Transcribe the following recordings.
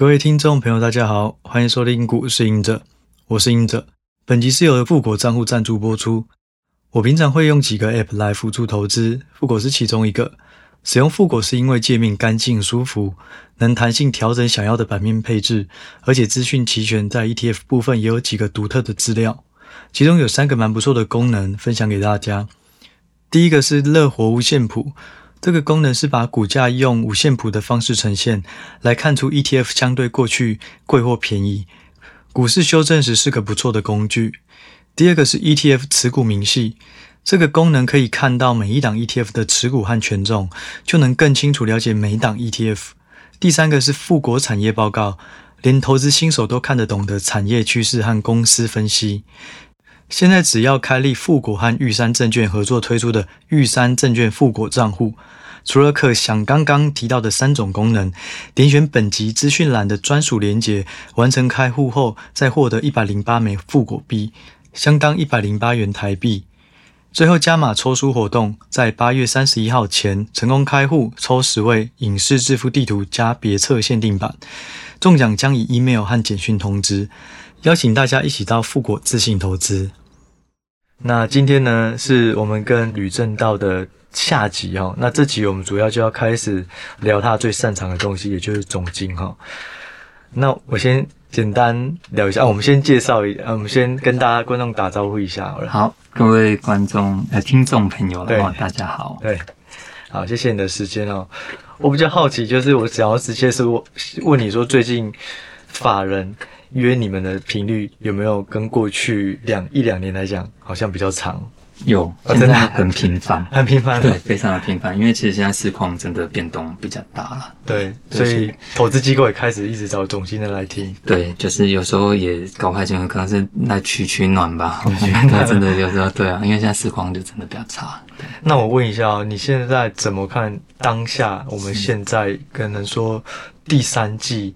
各位听众朋友，大家好，欢迎收听股市隐者，我是隐者。本集是由富国账户赞助播出。我平常会用几个 App 来辅助投资，富国是其中一个。使用富国是因为界面干净舒服，能弹性调整想要的版面配置，而且资讯齐全，在 ETF 部分也有几个独特的资料，其中有三个蛮不错的功能分享给大家。第一个是乐活无限谱。这个功能是把股价用五线谱的方式呈现，来看出 ETF 相对过去贵或便宜。股市修正时是个不错的工具。第二个是 ETF 持股明细，这个功能可以看到每一档 ETF 的持股和权重，就能更清楚了解每一档 ETF。第三个是富国产业报告，连投资新手都看得懂的产业趋势和公司分析。现在只要开立富国和玉山证券合作推出的玉山证券富国账户，除了可享刚刚提到的三种功能，点选本集资讯栏的专属连结，完成开户后再获得一百零八枚富国币，相当一百零八元台币。最后加码抽书活动，在八月三十一号前成功开户，抽十位影视致富地图加别册限定版，中奖将以 email 和简讯通知，邀请大家一起到富国自信投资。那今天呢，是我们跟吕正道的下集哈。那这集我们主要就要开始聊他最擅长的东西，也就是总经哈。那我先简单聊一下，我们先介绍一下，我们先跟大家观众打招呼一下好了。好，各位观众呃听众朋友大家好。对，好，谢谢你的时间哦。我比较好奇，就是我想要直接是问你说，最近法人。约你们的频率有没有跟过去两一两年来讲，好像比较长？有，真的很频繁，很频繁，对，非常的频繁。因为其实现在市况真的变动比较大了，对，所以投资机构也开始一直找总经的来听。对，就是有时候也搞不太清楚，可能是来取取暖吧。我觉得真的有时候对啊，因为现在市况就真的比较差。那我问一下哦，你现在怎么看当下？我们现在可能说第三季。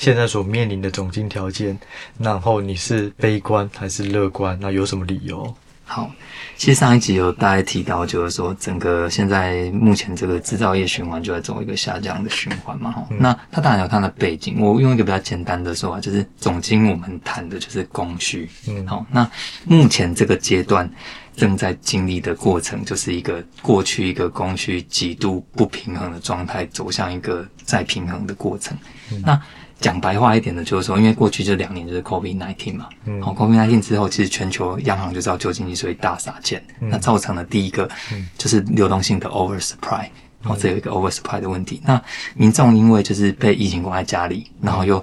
现在所面临的总经条件，然后你是悲观还是乐观？那有什么理由？好，其实上一集有大概提到，就是说整个现在目前这个制造业循环就在走一个下降的循环嘛。哈、嗯，那它当然有它的背景。我用一个比较简单的说法，就是总经我们谈的就是供需。嗯，好，那目前这个阶段正在经历的过程，就是一个过去一个供需极度不平衡的状态，走向一个再平衡的过程。嗯、那讲白话一点的，就是说，因为过去这两年就是 COVID nineteen 嘛，嗯，好，COVID nineteen 之后，其实全球央行就知道旧经济，所以大撒钱，嗯，那造成了第一个，就是流动性的 oversupply，哦，这有一个 oversupply 的问题。那民众因为就是被疫情关在家里，然后又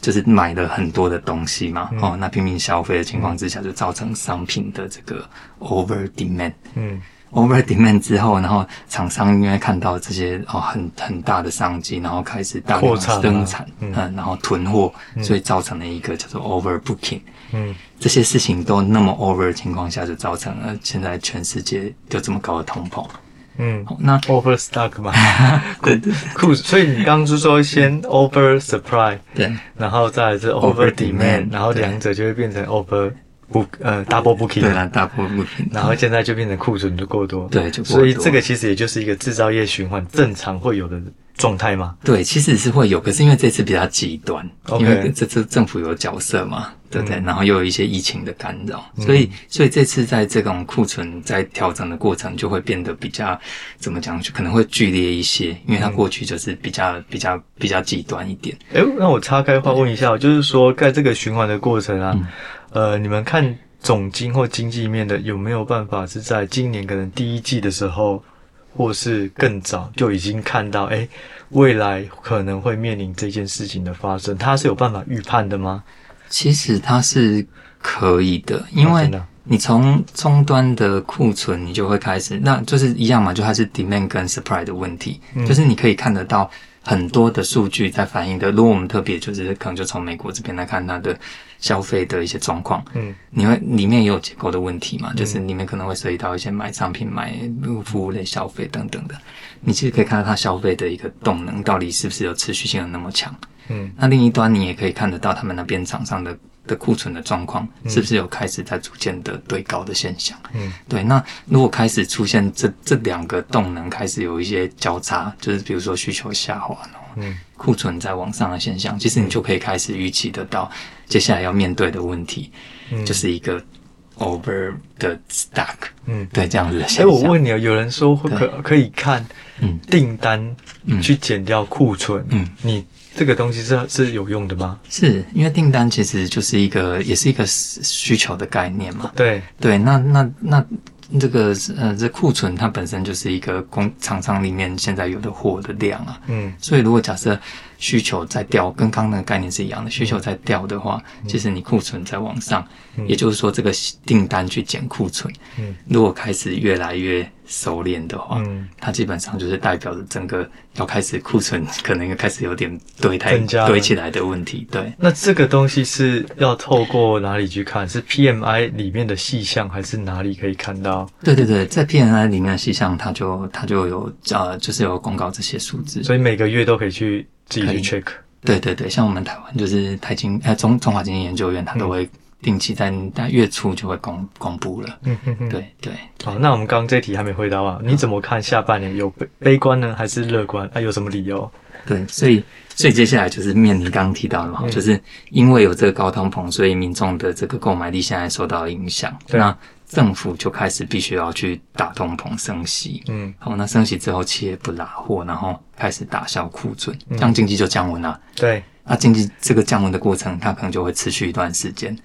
就是买了很多的东西嘛，哦，那拼命消费的情况之下，就造成商品的这个 over demand，嗯。Over demand 之后，然后厂商因为看到这些哦很很大的商机，然后开始大量生产，嗯，然后囤货，所以造成了一个叫做 overbooking，嗯，这些事情都那么 over 的情况下，就造成了现在全世界就这么高的通膨，嗯，那 overstock 嘛，对对。库，所以你刚刚是说先 over supply，对，然后再来是 over demand，然后两者就会变成 over。不，呃，double booking，对啦，double booking，然后现在就变成库存就过多，对，就所以这个其实也就是一个制造业循环正常会有的状态吗？对，其实是会有，可是因为这次比较极端.因为这次政府有角色嘛，对不对？嗯、然后又有一些疫情的干扰，所以，所以这次在这种库存在调整的过程就会变得比较怎么讲，就可能会剧烈一些，因为它过去就是比较比较比较极端一点。诶、欸，那我岔开话问一下，就是说在这个循环的过程啊。嗯呃，你们看总经或经济面的有没有办法是在今年可能第一季的时候，或是更早就已经看到，诶，未来可能会面临这件事情的发生，它是有办法预判的吗？其实它是可以的，因为你从终端的库存，你就会开始，那就是一样嘛，就还是 demand 跟 supply 的问题，嗯、就是你可以看得到。很多的数据在反映的，如果我们特别就是可能就从美国这边来看它的消费的一些状况，嗯，你会里面也有结构的问题嘛，嗯、就是里面可能会涉及到一些买商品、买服务类消费等等的，你其实可以看到它消费的一个动能到底是不是有持续性的那么强，嗯，那另一端你也可以看得到他们那边厂商的。的库存的状况是不是有开始在逐渐的堆高的现象？嗯，对。那如果开始出现这这两个动能开始有一些交叉，就是比如说需求下滑，嗯，库存在往上的现象，其实你就可以开始预期得到接下来要面对的问题，嗯，就是一个 over 的 stock，嗯，对，这样子的现象。哎，我问你啊，有人说会可可以看嗯。订单去减掉库存，嗯，你这个东西是是有用的吗？是因为订单其实就是一个也是一个需求的概念嘛，对对，那那那。这个呃，这库存它本身就是一个工厂商里面现在有的货的量啊，嗯，所以如果假设需求在掉，跟刚刚那个概念是一样的，需求在掉的话，嗯、其实你库存在往上，嗯、也就是说这个订单去减库存，嗯，如果开始越来越熟练的话，嗯，它基本上就是代表着整个要开始库存可能又开始有点堆太堆起来的问题，对。那这个东西是要透过哪里去看？是 PMI 里面的细项，还是哪里可以看到？对对对，在 PMI 里面的细项，它就它就有呃，就是有公告这些数字，所以每个月都可以去。自己去 check，对对对，像我们台湾就是台经呃中中华经济研究院，它都会定期在在月初就会公公布了。嗯嗯嗯，对对。好，那我们刚刚这题还没回答啊，你怎么看下半年有悲悲观呢，还是乐观？啊，有什么理由？对，所以所以接下来就是面临刚刚提到的嘛，就是因为有这个高通膨，所以民众的这个购买力现在受到影响。那政府就开始必须要去打通膨升息，嗯，好，那升息之后企业不拉货，然后开始打消库存，这样经济就降温了。对，那经济这个降温的过程，它可能就会持续一段时间，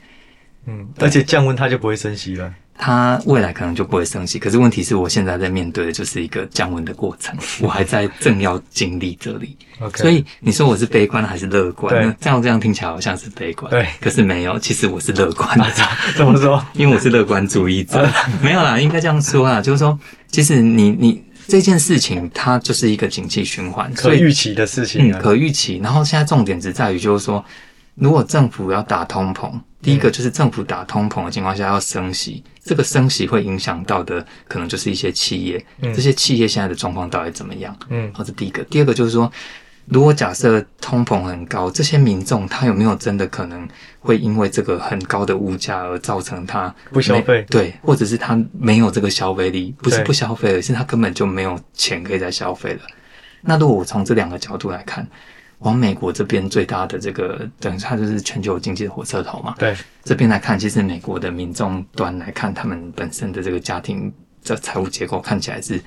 嗯，而且降温它就不会升息了。它未来可能就不会升息，可是问题是我现在在面对的就是一个降温的过程，我还在正要经历这里。Okay. 所以你说我是悲观还是乐观？呢，这样这样听起来好像是悲观，对，可是没有，其实我是乐观的。怎么说？因为我是乐观主义者。没有啦，应该这样说啊，就是说，其实你你这件事情它就是一个景气循环，可预期的事情，嗯，可预期。然后现在重点只在于就是说，如果政府要打通膨。第一个就是政府打通膨的情况下要升息，这个升息会影响到的可能就是一些企业，嗯、这些企业现在的状况到底怎么样？嗯，好，这第一个。第二个就是说，如果假设通膨很高，这些民众他有没有真的可能会因为这个很高的物价而造成他不消费？对，或者是他没有这个消费力，不是不消费，而是他根本就没有钱可以再消费了。那如果我从这两个角度来看。往美国这边最大的这个，等于它就是全球经济的火车头嘛。对，这边来看，其实美国的民众端来看，他们本身的这个家庭的财务结构看起来是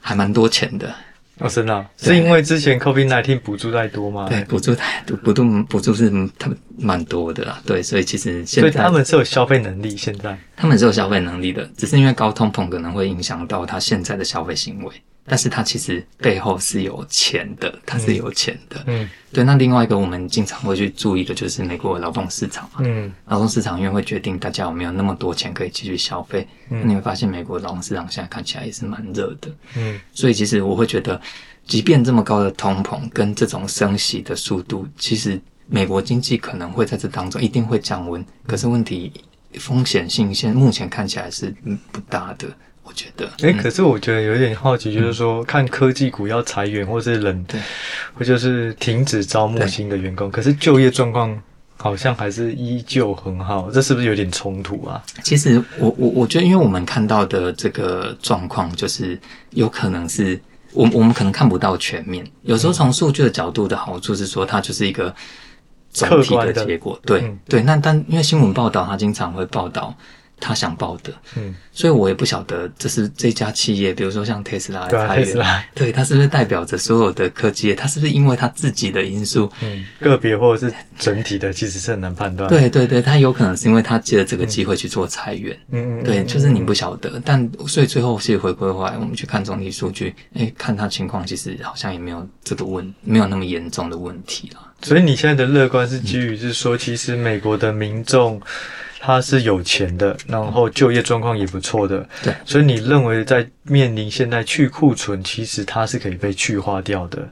还蛮多钱的。哦，真的，是因为之前 COVID-19 补助太多吗？对，补助太多，补助补助是他们蛮多的啦。对，所以其实现在，所以他们是有消费能力。现在他们是有消费能力的，只是因为高通膨可能会影响到他现在的消费行为。但是它其实背后是有钱的，它是有钱的。嗯，对。那另外一个我们经常会去注意的就是美国的劳动市场嘛。嗯，劳动市场因为会决定大家有没有那么多钱可以继续消费。嗯，你会发现美国劳动市场现在看起来也是蛮热的。嗯，所以其实我会觉得，即便这么高的通膨跟这种升息的速度，其实美国经济可能会在这当中一定会降温。可是问题风险性现目前看起来是不大的。我觉得，哎、欸，可是我觉得有点好奇，就是说，嗯、看科技股要裁员，或是冷，对，或就是停止招募新的员工，可是就业状况好像还是依旧很好，这是不是有点冲突啊？其实我，我我我觉得，因为我们看到的这个状况，就是有可能是我我们可能看不到全面。有时候从数据的角度的好处是说，它就是一个总体的结果，对、嗯、对。那但因为新闻报道，它经常会报道。他想报的，嗯，所以我也不晓得这是这家企业，比如说像特斯拉，对啊，特斯拉，对，它是不是代表着所有的科技业？它是不是因为它自己的因素？嗯，个别或者是整体的，其实是很难判断。对对对，它有可能是因为它借了这个机会去做裁员，嗯嗯，对，就是你不晓得，但所以最后其实回归回来，我们去看总体数据，诶，看它情况，其实好像也没有这个问，没有那么严重的问题了。所以你现在的乐观是基于是说，其实美国的民众。他是有钱的，然后就业状况也不错的，对，所以你认为在面临现在去库存，其实它是可以被去化掉的，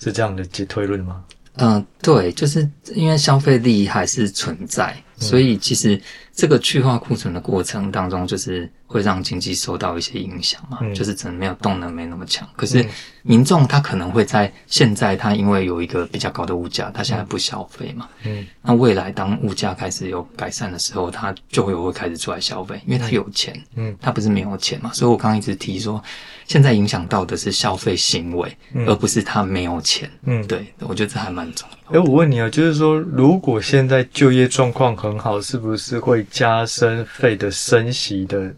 是这样的结推论吗？嗯，对，就是因为消费力还是存在，所以其实这个去化库存的过程当中，就是会让经济受到一些影响嘛，嗯、就是真的没有动能没那么强。可是民众他可能会在现在他因为有一个比较高的物价，他现在不消费嘛，嗯，那未来当物价开始有改善的时候，他就会会开始出来消费，因为他有钱，嗯，他不是没有钱嘛。所以我刚刚一直提说，现在影响到的是消费行为，而不是他没有钱。嗯，对，我觉得这还蛮重要。哎，我问你啊，就是说，如果现在就业状况很好，是不是会加深 Fed 的升息的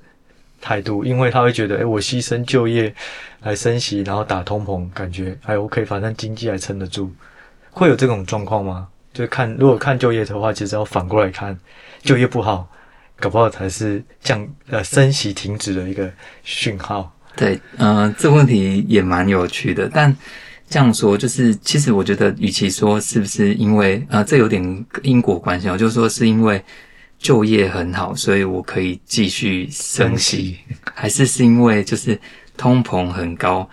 态度？因为他会觉得，哎，我牺牲就业来升息，然后打通膨，感觉还 OK，反正经济还撑得住，会有这种状况吗？就看如果看就业的话，其实要反过来看，就业不好，搞不好才是降呃升息停止的一个讯号。对，嗯、这问题也蛮有趣的，但。这样说就是，其实我觉得，与其说是不是因为呃，这有点因果关系，我就是说是因为就业很好，所以我可以继续升息，还是是因为就是通膨很高，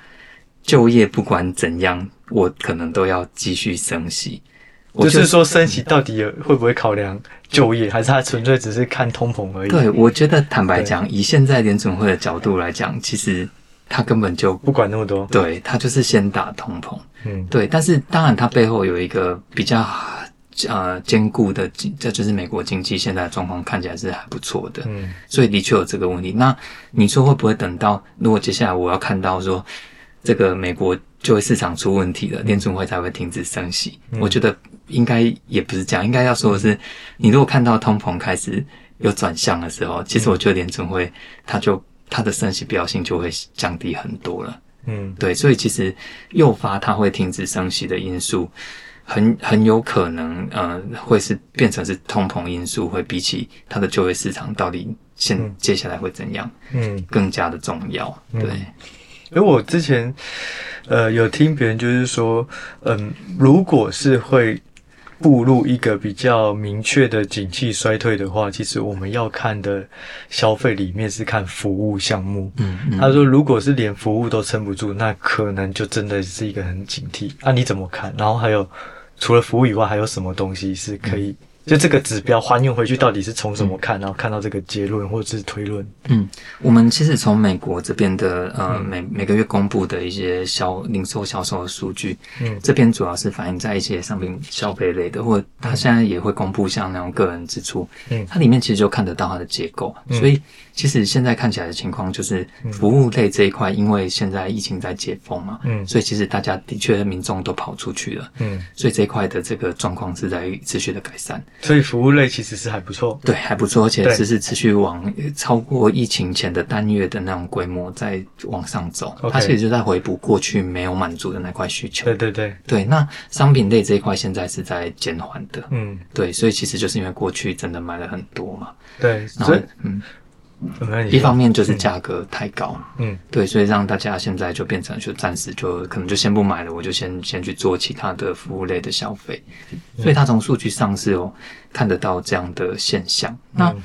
就业不管怎样，我可能都要继续升息。就，就是说，升息到底有会不会考量就业，还是他纯粹只是看通膨而已？对，我觉得坦白讲，以现在联准会的角度来讲，其实。他根本就不管那么多，对，他就是先打通膨，嗯，对，但是当然，他背后有一个比较呃坚固的经，这就是美国经济现在的状况看起来是还不错的，嗯，所以的确有这个问题。那你说会不会等到如果接下来我要看到说这个美国就业市场出问题了，联储会才会停止升息？嗯，我觉得应该也不是这样，应该要说的是，你如果看到通膨开始有转向的时候，其实我觉得联储会它就。它的升息必要性就会降低很多了，嗯，对，所以其实诱发它会停止升息的因素，很很有可能，呃，会是变成是通膨因素，会比起它的就业市场到底现、嗯、接下来会怎样，嗯，更加的重要，对。因为我之前，呃，有听别人就是说，嗯、呃，如果是会。步入一个比较明确的景气衰退的话，其实我们要看的消费里面是看服务项目。嗯，嗯，他说，如果是连服务都撑不住，那可能就真的是一个很警惕。那、啊、你怎么看？然后还有，除了服务以外，还有什么东西是可以？嗯就这个指标还原回去，到底是从什么看，然后看到这个结论或者是推论？嗯，我们其实从美国这边的呃每每个月公布的一些销零售销售的数据，嗯，这边主要是反映在一些商品消费类的，或它现在也会公布像那种个人支出，嗯，它里面其实就看得到它的结构，所以其实现在看起来的情况就是服务类这一块，因为现在疫情在解封嘛，嗯，所以其实大家的确民众都跑出去了，嗯，所以这一块的这个状况是在持续的改善。所以服务类其实是还不错，对，还不错，而且只是持续往超过疫情前的单月的那种规模在往上走。Okay. 它其实就在回补过去没有满足的那块需求。对对对对，那商品类这一块现在是在减缓的，嗯，对，所以其实就是因为过去真的买了很多嘛，对，然后嗯。一方面就是价格太高，嗯，嗯，对，所以让大家现在就变成就暂时就可能就先不买了，我就先先去做其他的服务类的消费，所以他从数据上是有看得到这样的现象。嗯、那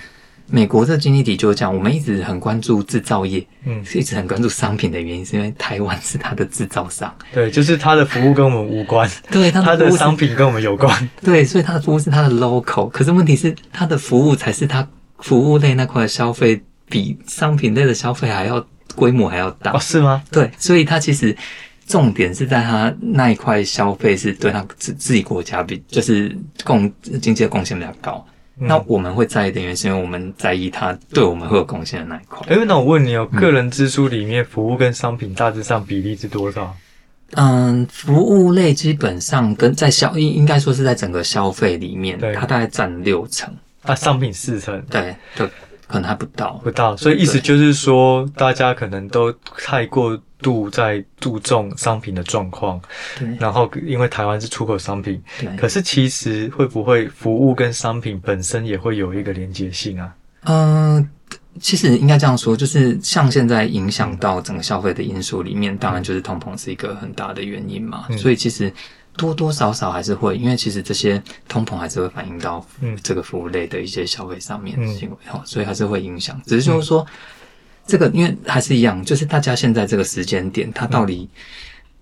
美国的经济体就是这样，我们一直很关注制造业，嗯，一直很关注商品的原因是因为台湾是它的制造商，对，就是它的服务跟我们无关，对，它的，的商品跟我们有关，对，所以它的服务是它的 local，可是问题是它的服务才是它。服务类那块消费比商品类的消费还要规模还要大哦？是吗？对，所以它其实重点是在它那一块消费是对它自自己国家比就是贡经济的贡献比较高。嗯、那我们会在意的原因是因为我们在意它对我们会有贡献的那一块。哎、欸，那我问你哦，个人支出里面服务跟商品大致上比例是多少？嗯，服务类基本上跟在消应应该说是在整个消费里面，它大概占六成。啊，商品四成，对，就可能还不到，不到，所以意思就是说，大家可能都太过度在注重商品的状况，对，然后因为台湾是出口商品，对，可是其实会不会服务跟商品本身也会有一个连结性啊？嗯、呃，其实应该这样说，就是像现在影响到整个消费的因素里面，当然就是通膨是一个很大的原因嘛，嗯、所以其实。多多少少还是会，因为其实这些通膨还是会反映到这个服务类的一些消费上面行为哈，嗯、所以还是会影响。只是就是说，嗯、这个因为还是一样，就是大家现在这个时间点，它到底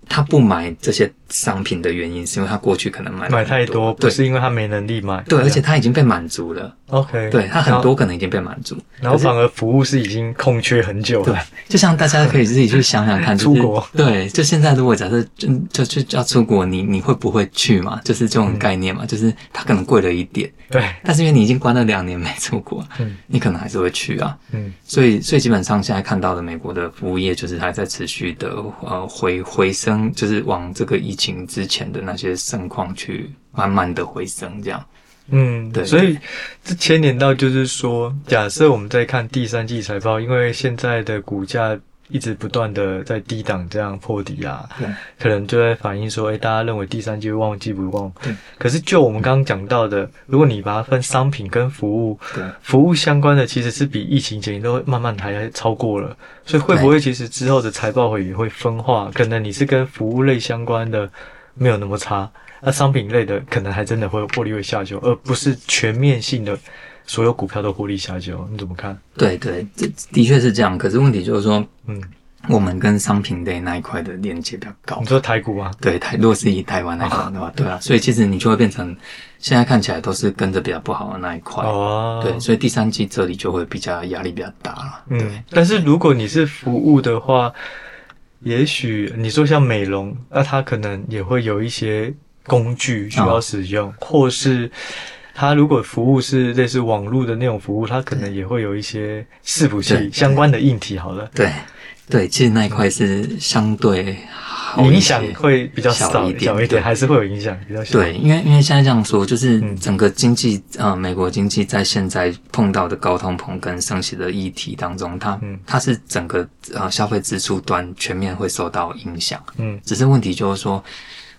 他不买这些商品的原因，是因为他过去可能买买太多，不是因为他没能力买。对，而且他已经被满足了。OK，对他很多可能已经被满足，然后反而服务是已经空缺很久了。对，就像大家可以自己去想想看，出国。对，就现在如果假设就就就要出国，你你会不会去嘛？就是这种概念嘛，就是它可能贵了一点。对，但是因为你已经关了两年没出国，嗯，你可能还是会去啊。嗯，所以所以基本上现在看到的美国的服务业就是还在持续的呃回回升，就是往这个疫情之前的那些盛况去慢慢的回升这样。嗯，对，所以这牵连到就是说，假设我们在看第三季财报，因为现在的股价一直不断的在低档这样破底啊，对，可能就会反映说，诶，大家认为第三季会旺季不旺？对。可是就我们刚刚讲到的，如果你把它分商品跟服务，对，服务相关的其实是比疫情前都慢慢还超过了，所以会不会其实之后的财报会也会分化？可能你是跟服务类相关的没有那么差。那商品类的可能还真的会获利会下修，而不是全面性的所有股票都获利下修，你怎么看？对对，这的确是这样。可是问题就是说，嗯，我们跟商品类那一块的连接比较高。你说台股啊？对，台如果是以台湾来讲的话，对啊，所以其实你就会变成现在看起来都是跟着比较不好的那一块。哦，对，所以第三季这里就会比较压力比较大了。嗯，但是如果你是服务的话，也许你说像美容，那它可能也会有一些。工具需要使用，哦、或是他如果服务是类似网络的那种服务，它可能也会有一些伺服器相关的硬体。好了，对对，其实那一块是相对好影响会比较少一点，小一点，还是会有影响比较小。对，因为因为现在这样说，就是整个经济呃，美国经济在现在碰到的高通膨跟升息的议题当中，它、嗯、它是整个呃消费支出端全面会受到影响。嗯，只是问题就是说。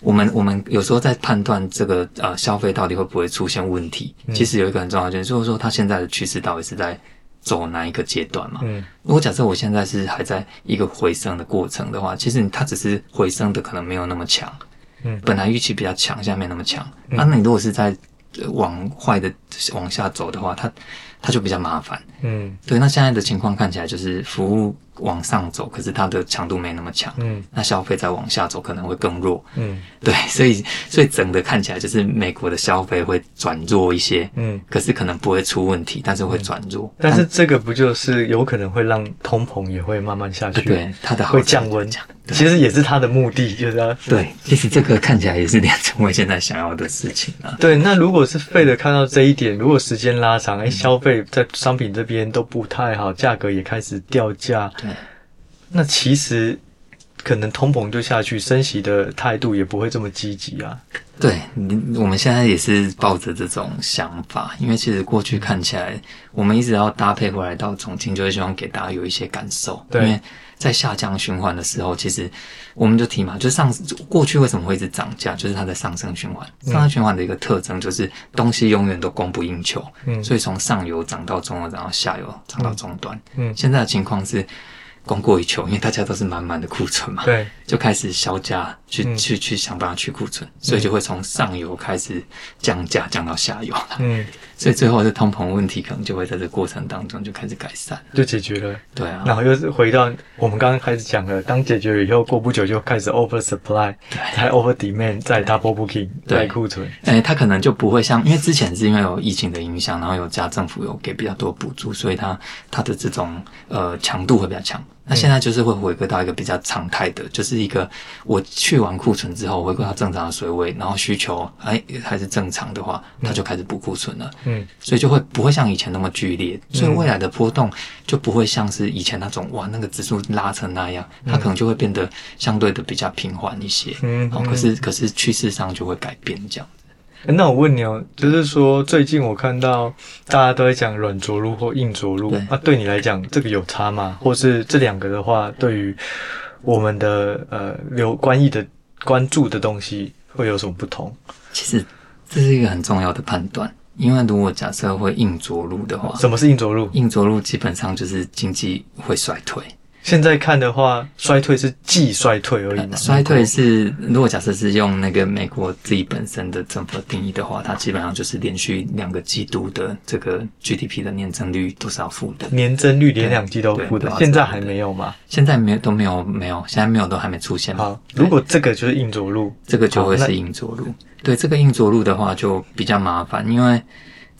我们我们有时候在判断这个呃消费到底会不会出现问题，嗯、其实有一个很重要的点，就是说它现在的趋势到底是在走哪一个阶段嘛？嗯，如果假设我现在是还在一个回升的过程的话，其实它只是回升的可能没有那么强，嗯，本来预期比较强，现在没那么强。嗯、啊，那你如果是在往坏的往下走的话，它它就比较麻烦。嗯，对。那现在的情况看起来就是服务。往上走，可是它的强度没那么强。嗯，那消费再往下走可能会更弱。嗯，对，所以所以整个看起来就是美国的消费会转弱一些。嗯，可是可能不会出问题，但是会转弱。嗯、但是这个不就是有可能会让通膨也会慢慢下去？对，它的会降温。其实也是它的目的，就是要对。其实这个看起来也是联准会现在想要的事情啊。对，那如果是费的看到这一点，如果时间拉长，哎，消费在商品这边都不太好，价格也开始掉价。对。那其实可能通膨就下去，升息的态度也不会这么积极啊。对，你我们现在也是抱着这种想法，因为其实过去看起来，我们一直要搭配回来到重庆，就是希望给大家有一些感受。对，因为在下降循环的时候，其实我们就提嘛，就上过去为什么会一直涨价，就是它的上升循环。上升循环的一个特征就是东西永远都供不应求，嗯，所以从上游涨到中游，然后下游涨到终端。嗯，现在的情况是。供过于求，因为大家都是满满的库存嘛，对，就开始削价去、嗯、去去想办法去库存，所以就会从上游开始降价降到下游，嗯，所以最后的通膨问题可能就会在这个过程当中就开始改善，就解决了，对啊，然后又是回到我们刚刚开始讲的，当解决了以后，过不久就开始 over supply，再 over demand，再 double booking，对。库存，哎，它可能就不会像，因为之前是因为有疫情的影响，然后有加政府有给比较多补助，所以它它的这种呃强度会比较强。那现在就是会回归到一个比较常态的，就是一个我去完库存之后，回归到正常的水位，然后需求哎还是正常的话，它就开始补库存了。嗯，所以就会不会像以前那么剧烈，所以未来的波动就不会像是以前那种哇那个指数拉成那样，它可能就会变得相对的比较平缓一些。嗯，好，可是可是趋势上就会改变这样。那我问你哦，就是说最近我看到大家都在讲软着陆或硬着陆，那对、啊、对你来讲这个有差吗？或是这两个的话，对于我们的呃留关意的关注的东西会有什么不同？其实这是一个很重要的判断，因为如果假设会硬着陆的话，什么是硬着陆？硬着陆基本上就是经济会衰退。现在看的话，衰退是季衰退而已嘛。衰退是，如果假设是用那个美国自己本身的政府的定义的话，它基本上就是连续两个季度的这个 GDP 的年增率都是要负的。年增率连两季都负的，现在还没有吗？现在没有都没有没有，现在没有都还没出现。好，如果这个就是硬着陆，这个就会是硬着陆。对，这个硬着陆的话就比较麻烦，因为。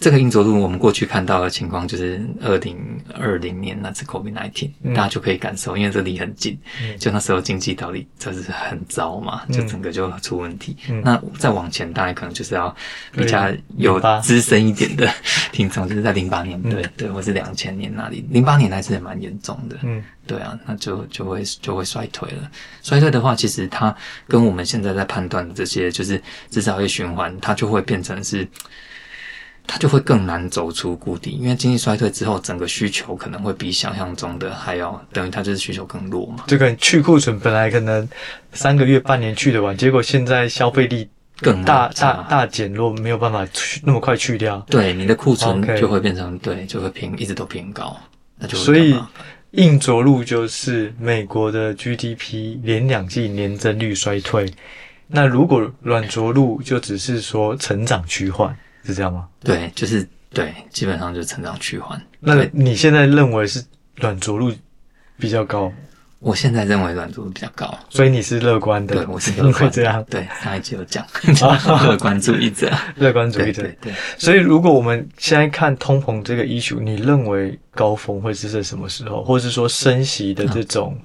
这个硬着陆，我们过去看到的情况就是二零二零年那次 COVID nineteen，、嗯、大家就可以感受，因为这离很近，嗯、就那时候经济到底就是很糟嘛，就整个就出问题。嗯、那再往前，大概可能就是要比较有资深一点的听众，就是在零八年，对、嗯、对，或是两千年那里，零八年还是也蛮严重的。嗯，对啊，那就就会就会衰退了。衰退的话，其实它跟我们现在在判断的这些，就是制造业循环，它就会变成是。它就会更难走出谷底，因为经济衰退之后，整个需求可能会比想象中的还要等于它就是需求更弱嘛。这个去库存本来可能三个月、半年去得完，结果现在消费力更大大大减弱，没有办法去那么快去掉。对，你的库存就会变成.对，就会偏一直都偏高，那就所以硬着陆就是美国的 GDP 连两季年增率衰退。那如果软着陆，就只是说成长趋缓。是这样吗？对，就是对，基本上就是成长趋缓。那你现在认为是软着陆比较高？我现在认为软着陆比较高，所以你是乐观的。对，我是乐观。这样，对，上一集有讲，乐观主义者，乐观主义者。对，所以如果我们现在看通膨这个 issue，你认为高峰会是在什么时候，或者是说升息的这种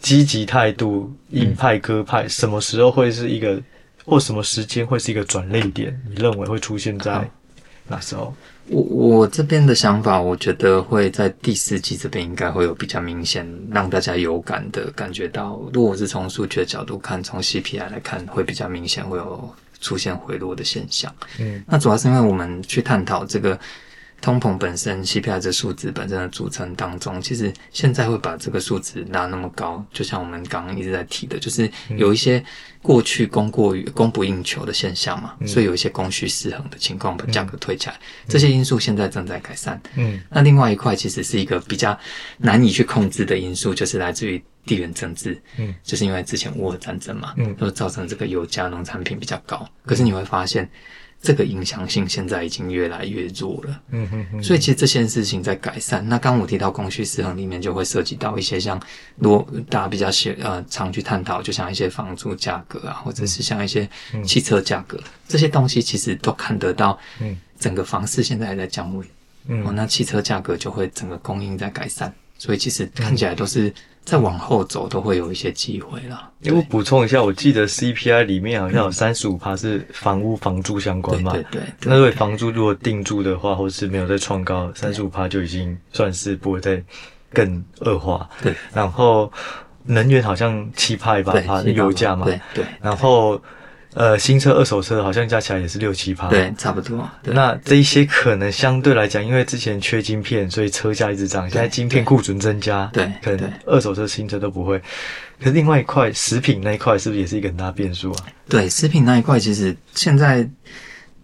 积极态度，鹰派鸽派，什么时候会是一个？或什么时间会是一个转泪点？你认为会出现在哪时候？我我这边的想法，我觉得会在第四季这边应该会有比较明显，让大家有感的感觉到。如果我是从数据的角度看，从 CPI 来看，会比较明显会有出现回落的现象。嗯，那主要是因为我们去探讨这个。通膨本身，CPI 这数字本身的组成当中，其实现在会把这个数值拉那么高，就像我们刚刚一直在提的，就是有一些过去供过于供不应求的现象嘛，嗯、所以有一些供需失衡的情况，把价格推起来，嗯、这些因素现在正在改善。嗯，那另外一块其实是一个比较难以去控制的因素，就是来自于地缘政治。嗯，就是因为之前乌俄战争嘛，嗯，就造成这个油价、农产品比较高，可是你会发现。这个影响性现在已经越来越弱了，嗯哼哼，所以其实这件事情在改善。那刚刚我提到供需失衡里面，就会涉及到一些像，如果大家比较喜呃常去探讨，就像一些房租价格啊，或者是像一些汽车价格、嗯、这些东西，其实都看得到，嗯，整个房市现在还在降温，嗯，哦，那汽车价格就会整个供应在改善，所以其实看起来都是。再往后走都会有一些机会啦。因为我补充一下，我记得 CPI 里面好像有三十五趴是房屋房租相关嘛。对对。那对房租如果定住的话，或是没有再创高，三十五趴就已经算是不会再更恶化。对。然后能源好像七趴八趴的油价嘛。对对。然后。呃，新车、二手车好像加起来也是六七趴，对，差不多。那这一些可能相对来讲，因为之前缺晶片，所以车价一直涨。现在晶片库存增加，对，可能二手车、新车都不会。可是另外一块食品那一块，是不是也是一个很大变数啊？对，食品那一块其实现在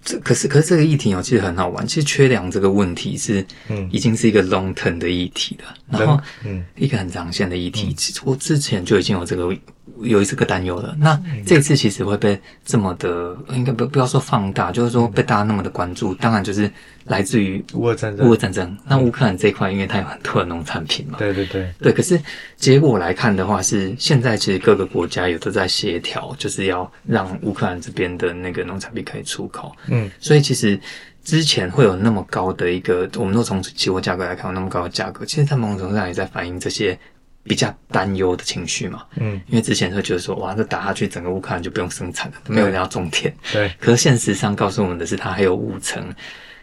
这可是可是这个议题哦，其实很好玩。其实缺粮这个问题是，嗯，已经是一个 long term 的议题了。然后，嗯，一个很长线的议题。其实我之前就已经有这个。有一次个担忧了，那这次其实会被这么的，应该不不要说放大，就是说被大家那么的关注，当然就是来自于乌俄战争。乌俄战争，那乌克兰这一块，因为它有很多的农产品嘛，对对对，对。可是结果来看的话，是现在其实各个国家有都在协调，就是要让乌克兰这边的那个农产品可以出口。嗯，所以其实之前会有那么高的一个，我们都从期货价格来看，有那么高的价格，其实在某种程度上也在反映这些。比较担忧的情绪嘛，嗯，因为之前会觉得说，哇，这打下去，整个乌克兰就不用生产了，没有人要种田，对。可是现实上告诉我们的是，它还有五成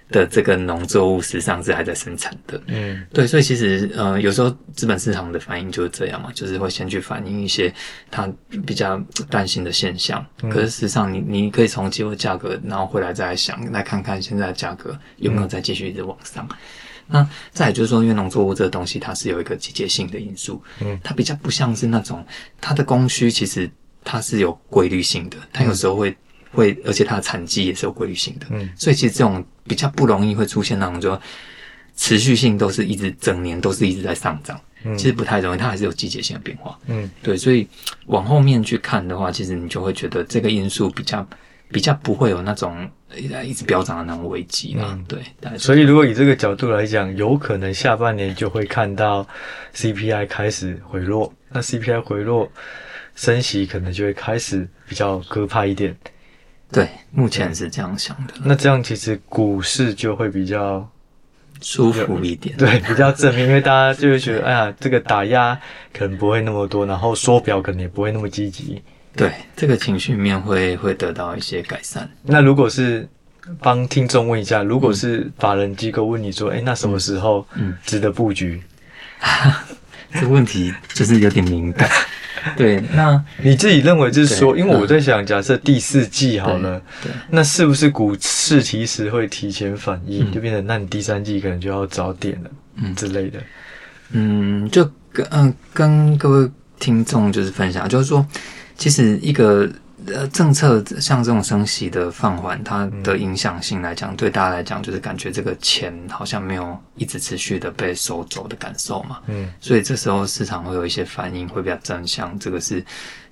的这个农作物实际上是还在生产的，嗯，对。所以其实，呃，有时候资本市场的反应就是这样嘛，就是会先去反映一些它比较担心的现象。嗯、可是实际上你，你你可以从期货价格，然后回来再来想，来看看现在的价格有没有再继续一直往上。嗯那再也就是说，因为农作物这个东西，它是有一个季节性的因素，嗯，它比较不像是那种它的供需，其实它是有规律性的，它有时候会会，而且它的产季也是有规律性的，嗯，所以其实这种比较不容易会出现那种说持续性都是一直整年都是一直在上涨，嗯、其实不太容易，它还是有季节性的变化。嗯，对，所以往后面去看的话，其实你就会觉得这个因素比较比较不会有那种一直飙涨的那种危机了。嗯、对，所以如果以这个角度来讲，有可能下半年就会看到 CPI 开始回落，那 CPI 回落，升息可能就会开始比较鸽派一点。对，目前是这样想的。那这样其实股市就会比较舒服一点，对，比较正面，因为大家就会觉得，哎呀，这个打压可能不会那么多，然后缩表可能也不会那么积极。对，这个情绪面会会得到一些改善。那如果是帮听众问一下，如果是法人机构问你说，哎、嗯，那什么时候嗯值得布局？嗯、这个问题就是有点敏感。对，那你自己认为就是说，因为我在想，假设第四季好了，对，那是不是股市其实会提前反应，就变成那你第三季可能就要早点了，嗯之类的。嗯，就跟嗯跟各位听众就是分享，就是说，其实一个。呃，政策像这种升息的放缓，它的影响性来讲，嗯、对大家来讲，就是感觉这个钱好像没有一直持续的被收走的感受嘛。嗯，所以这时候市场会有一些反应，会比较正向。这个是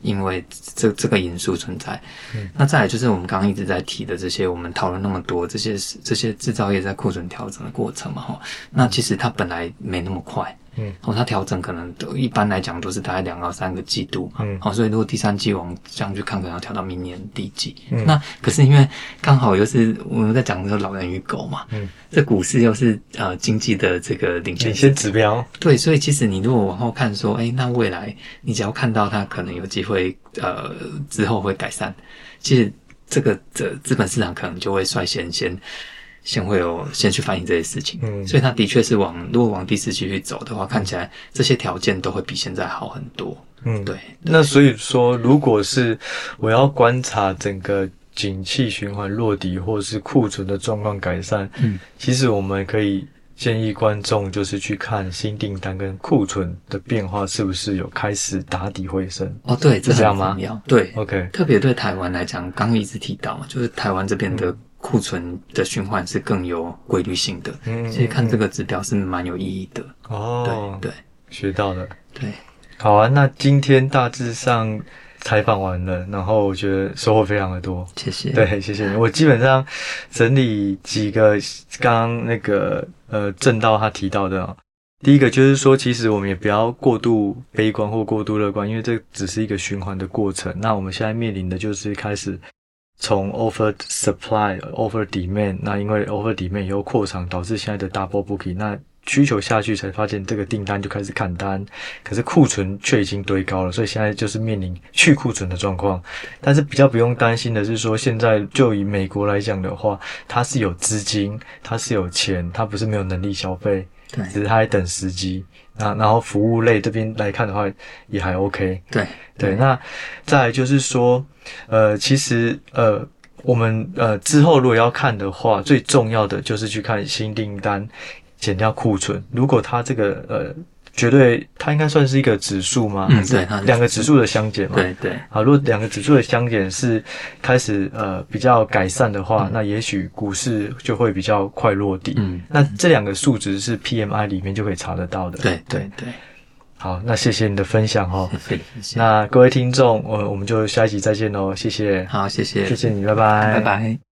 因为这这个因素存在。嗯，那再来就是我们刚刚一直在提的这些，我们讨论那么多这些这些制造业在库存调整的过程嘛，哈，那其实它本来没那么快。嗯，哦，它调整可能都一般来讲都是大概两到三个季度嘛，嗯，哦，所以如果第三季往这样去看，可能要调到明年第一季。嗯，那可是因为刚好又是我们在讲这个老人与狗嘛，嗯，这股市又是呃经济的这个领先领先指标，对，所以其实你如果往后看说，哎，那未来你只要看到它可能有机会呃之后会改善，其实这个这资本市场可能就会率先先。先会有先去反映这些事情，嗯，所以它的确是往如果往第四季去走的话，看起来这些条件都会比现在好很多，嗯，对。那所以说，如果是我要观察整个景气循环落底，或者是库存的状况改善，嗯，其实我们可以建议观众就是去看新订单跟库存的变化是不是有开始打底回升。哦，对，是这样吗？对，OK。特别对台湾来讲，刚刚一直提到嘛，就是台湾这边的。库存的循环是更有规律性的，嗯，所以看这个指标是蛮有意义的。哦，对对，学到了。对，好啊，那今天大致上采访完了，然后我觉得收获非常的多。谢谢。对，谢谢你。我基本上整理几个刚刚那个呃正道他提到的啊，第一个就是说，其实我们也不要过度悲观或过度乐观，因为这只是一个循环的过程。那我们现在面临的就是开始。从 over supply over demand，那因为 over demand 以后扩张导致现在的 double booking，那需求下去才发现这个订单就开始砍单，可是库存却已经堆高了，所以现在就是面临去库存的状况。但是比较不用担心的是说，现在就以美国来讲的话，它是有资金，它是有钱，它不是没有能力消费，只是它在等时机。啊，然后服务类这边来看的话，也还 OK。对对，那再来就是说，呃，其实呃，我们呃之后如果要看的话，最重要的就是去看新订单减掉库存。如果它这个呃。绝对，它应该算是一个指数吗？嗯，对，两个指数的相减嘛。对对。好，如果两个指数的相减是开始呃比较改善的话，嗯、那也许股市就会比较快落地。嗯，那这两个数值是 PMI 里面就可以查得到的。对对对。好，那谢谢你的分享哦。谢谢。谢谢。那各位听众，我我们就下一集再见喽。谢谢。好，谢谢。谢谢你，拜拜。拜拜。